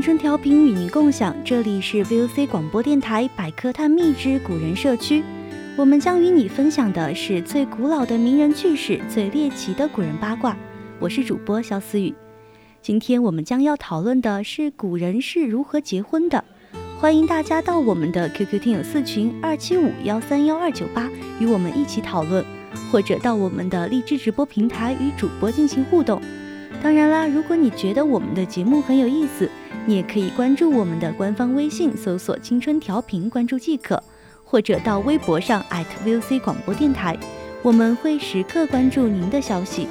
青春调频与您共享，这里是 VOC 广播电台百科探秘之古人社区。我们将与你分享的是最古老的名人趣事、最猎奇的古人八卦。我是主播肖思雨。今天我们将要讨论的是古人是如何结婚的。欢迎大家到我们的 QQ 听友四群二七五幺三幺二九八与我们一起讨论，或者到我们的荔枝直播平台与主播进行互动。当然啦，如果你觉得我们的节目很有意思，你也可以关注我们的官方微信，搜索“青春调频”，关注即可；或者到微博上 @VOC 广播电台，我们会时刻关注您的消息。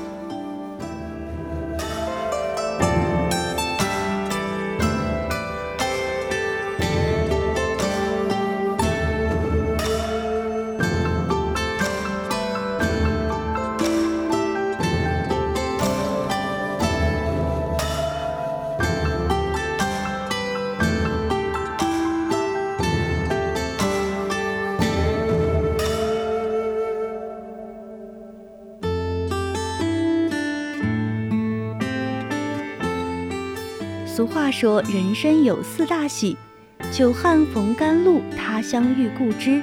俗话说，人生有四大喜：久旱逢甘露，他乡遇故知，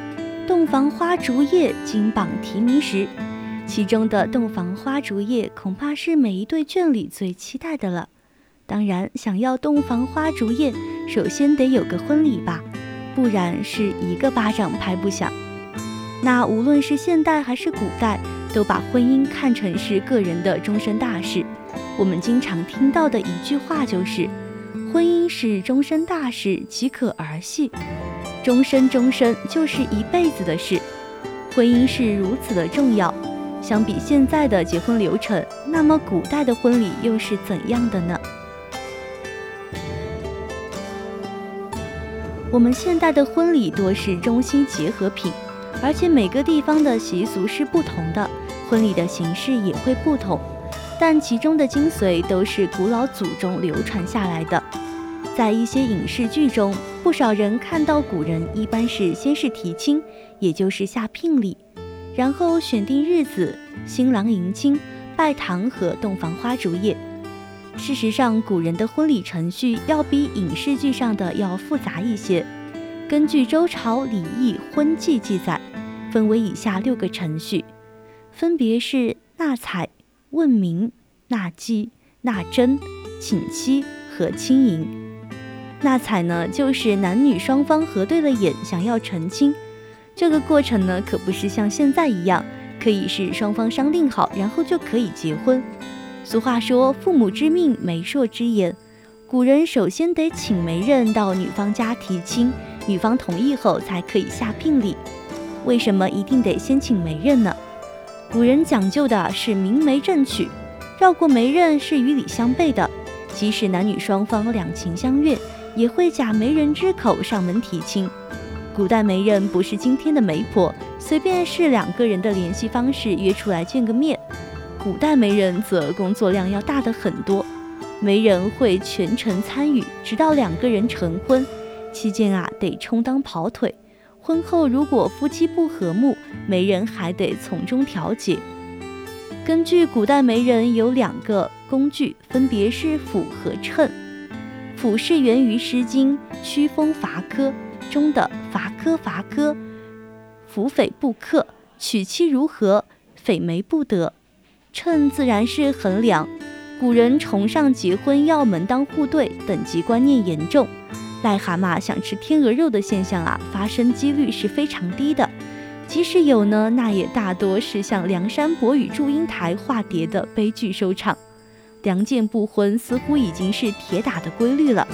洞房花烛夜，金榜题名时。其中的洞房花烛夜，恐怕是每一对眷侣最期待的了。当然，想要洞房花烛夜，首先得有个婚礼吧，不然是一个巴掌拍不响。那无论是现代还是古代，都把婚姻看成是个人的终身大事。我们经常听到的一句话就是。婚姻是终身大事，岂可儿戏？终身，终身就是一辈子的事。婚姻是如此的重要。相比现在的结婚流程，那么古代的婚礼又是怎样的呢？我们现代的婚礼多是中西结合品，而且每个地方的习俗是不同的，婚礼的形式也会不同，但其中的精髓都是古老祖宗流传下来的。在一些影视剧中，不少人看到古人一般是先是提亲，也就是下聘礼，然后选定日子，新郎迎亲、拜堂和洞房花烛夜。事实上，古人的婚礼程序要比影视剧上的要复杂一些。根据周朝礼义婚纪记载，分为以下六个程序，分别是纳采、问名、纳姬、纳征、请妻和亲迎。纳采呢，就是男女双方合对了眼，想要成亲。这个过程呢，可不是像现在一样，可以是双方商定好，然后就可以结婚。俗话说“父母之命，媒妁之言”，古人首先得请媒人到女方家提亲，女方同意后才可以下聘礼。为什么一定得先请媒人呢？古人讲究的是明媒正娶，绕过媒人是与礼相悖的。即使男女双方两情相悦。也会假媒人之口上门提亲。古代媒人不是今天的媒婆，随便是两个人的联系方式约出来见个面。古代媒人则工作量要大的很多，媒人会全程参与，直到两个人成婚，期间啊得充当跑腿。婚后如果夫妻不和睦，媒人还得从中调解。根据古代媒人有两个工具，分别是斧和秤。釜是源于《诗经·曲风伐柯》中的“伐柯伐柯，夫匪不克，娶妻如何？匪媒不得。”秤自然是衡量，古人崇尚结婚要门当户对，等级观念严重。癞蛤蟆想吃天鹅肉的现象啊，发生几率是非常低的。即使有呢，那也大多是像梁山伯与祝英台化蝶的悲剧收场。良贱不婚似乎已经是铁打的规律了。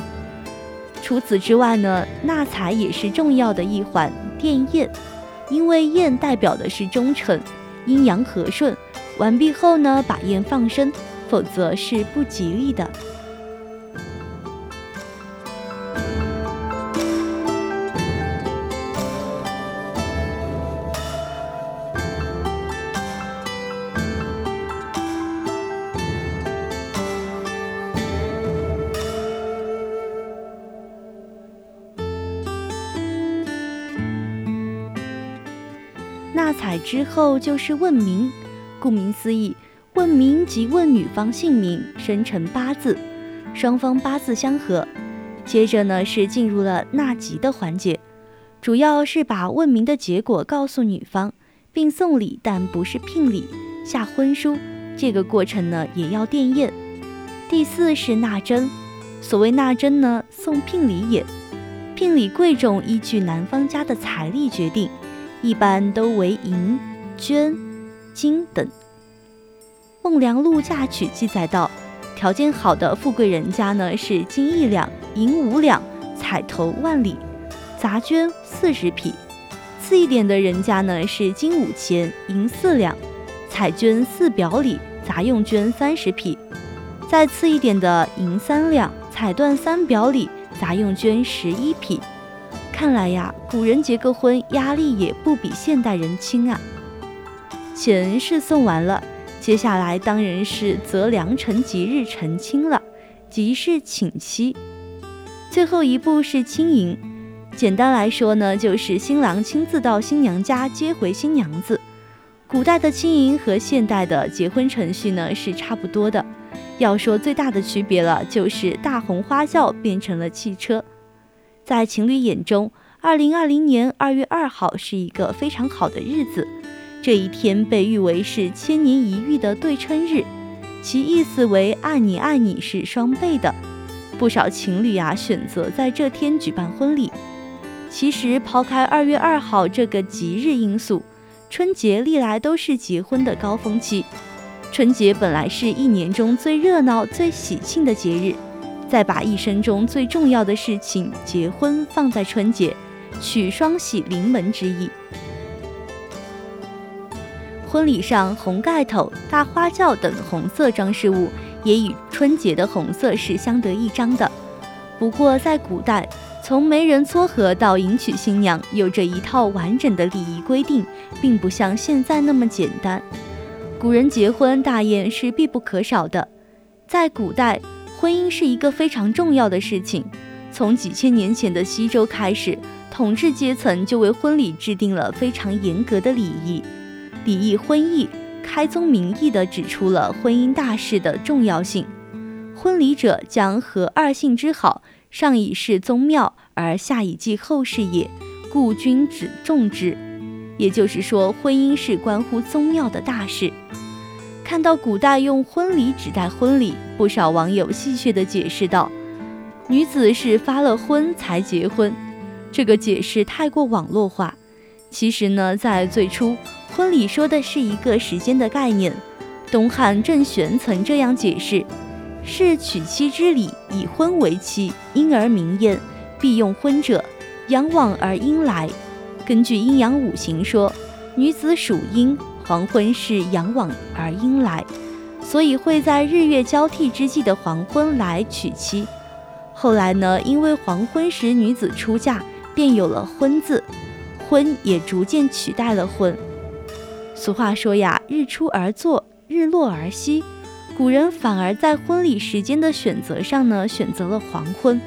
除此之外呢，纳采也是重要的一环，殿宴，因为宴代表的是忠诚，阴阳和顺。完毕后呢，把焰放生，否则是不吉利的。彩之后就是问名。顾名思义，问名即问女方姓名、生辰八字，双方八字相合。接着呢是进入了纳吉的环节，主要是把问名的结果告诉女方，并送礼，但不是聘礼，下婚书。这个过程呢也要奠宴。第四是纳征，所谓纳征呢，送聘礼也。聘礼贵重依据男方家的财力决定，一般都为银、绢。金等，《孟良录嫁娶》记载道，条件好的富贵人家呢是金一两，银五两，彩头万里，杂绢四十匹；次一点的人家呢是金五钱，银四两，彩绢四表里，杂用绢三十匹；再次一点的银三两，彩缎三表里，杂用绢十一匹。看来呀，古人结个婚压力也不比现代人轻啊。钱是送完了，接下来当然是择良辰吉日成亲了，即是请妻。最后一步是亲迎，简单来说呢，就是新郎亲自到新娘家接回新娘子。古代的亲迎和现代的结婚程序呢是差不多的，要说最大的区别了，就是大红花轿变成了汽车。在情侣眼中，二零二零年二月二号是一个非常好的日子。这一天被誉为是千年一遇的对称日，其意思为爱你爱你是双倍的。不少情侣啊选择在这天举办婚礼。其实抛开二月二号这个吉日因素，春节历来都是结婚的高峰期。春节本来是一年中最热闹、最喜庆的节日，再把一生中最重要的事情结婚放在春节，取双喜临门之意。婚礼上，红盖头、大花轿等红色装饰物也与春节的红色是相得益彰的。不过，在古代，从媒人撮合到迎娶新娘，有着一套完整的礼仪规定，并不像现在那么简单。古人结婚大宴是必不可少的。在古代，婚姻是一个非常重要的事情。从几千年前的西周开始，统治阶层就为婚礼制定了非常严格的礼仪。礼义婚义，开宗明义地指出了婚姻大事的重要性。婚礼者将合二姓之好，上以事宗庙，而下以继后世也，故君子重之。也就是说，婚姻是关乎宗庙的大事。看到古代用婚礼指代婚礼，不少网友戏谑地解释道：“女子是发了婚才结婚。”这个解释太过网络化。其实呢，在最初。婚礼说的是一个时间的概念。东汉郑玄曾这样解释：“是娶妻之礼，以婚为期，因而明艳，必用婚者，阳往而阴来。根据阴阳五行说，女子属阴，黄昏是阳往而阴来，所以会在日月交替之际的黄昏来娶妻。后来呢，因为黄昏时女子出嫁，便有了婚字，婚也逐渐取代了婚。俗话说呀，日出而作，日落而息，古人反而在婚礼时间的选择上呢，选择了黄昏，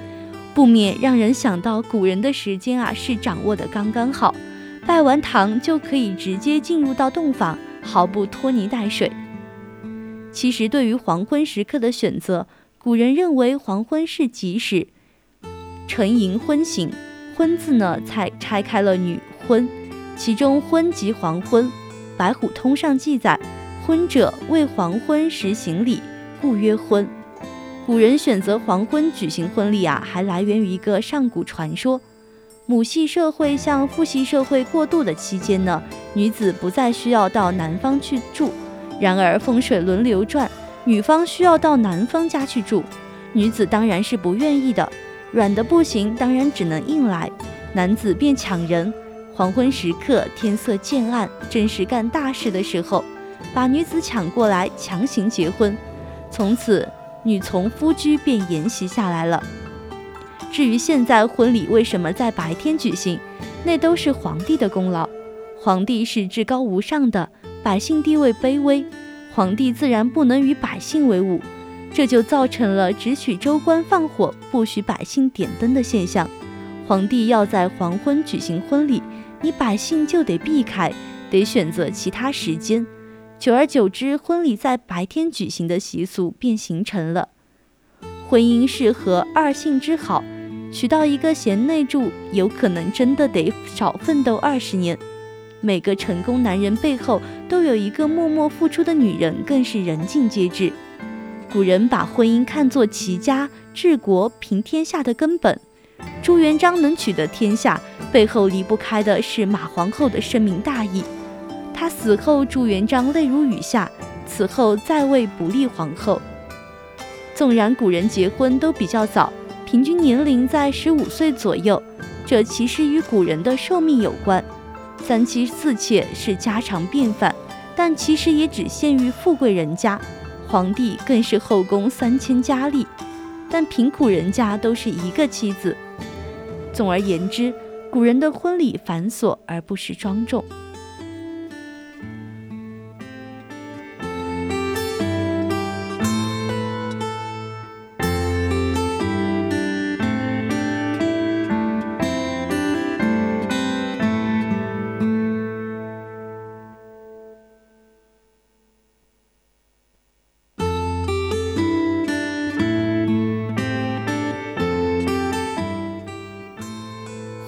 不免让人想到古人的时间啊是掌握的刚刚好，拜完堂就可以直接进入到洞房，毫不拖泥带水。其实对于黄昏时刻的选择，古人认为黄昏是吉时，沉迎昏醒，昏字呢才拆开了女昏，其中昏即黄昏。白虎通上记载，昏者为黄昏时行礼，故曰昏。古人选择黄昏举行婚礼啊，还来源于一个上古传说：母系社会向父系社会过渡的期间呢，女子不再需要到男方去住。然而风水轮流转，女方需要到男方家去住，女子当然是不愿意的。软的不行，当然只能硬来，男子便抢人。黄昏时刻，天色渐暗，正是干大事的时候，把女子抢过来，强行结婚。从此，女从夫居便沿袭下来了。至于现在婚礼为什么在白天举行，那都是皇帝的功劳。皇帝是至高无上的，百姓地位卑微，皇帝自然不能与百姓为伍，这就造成了只许州官放火，不许百姓点灯的现象。皇帝要在黄昏举行婚礼。你百姓就得避开，得选择其他时间。久而久之，婚礼在白天举行的习俗便形成了。婚姻是合二姓之好，娶到一个贤内助，有可能真的得少奋斗二十年。每个成功男人背后都有一个默默付出的女人，更是人尽皆知。古人把婚姻看作齐家治国平天下的根本。朱元璋能取得天下，背后离不开的是马皇后的深明大义。他死后，朱元璋泪如雨下，此后再未不立皇后。纵然古人结婚都比较早，平均年龄在十五岁左右，这其实与古人的寿命有关。三妻四妾是家常便饭，但其实也只限于富贵人家，皇帝更是后宫三千佳丽。但贫苦人家都是一个妻子。总而言之，古人的婚礼繁琐而不失庄重。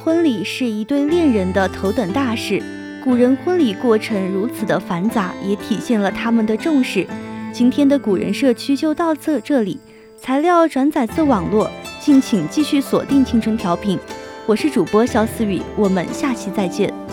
婚礼是一对恋人的头等大事，古人婚礼过程如此的繁杂，也体现了他们的重视。今天的古人社区就到这这里，材料转载自网络，敬请继续锁定青春调频，我是主播肖思雨，我们下期再见。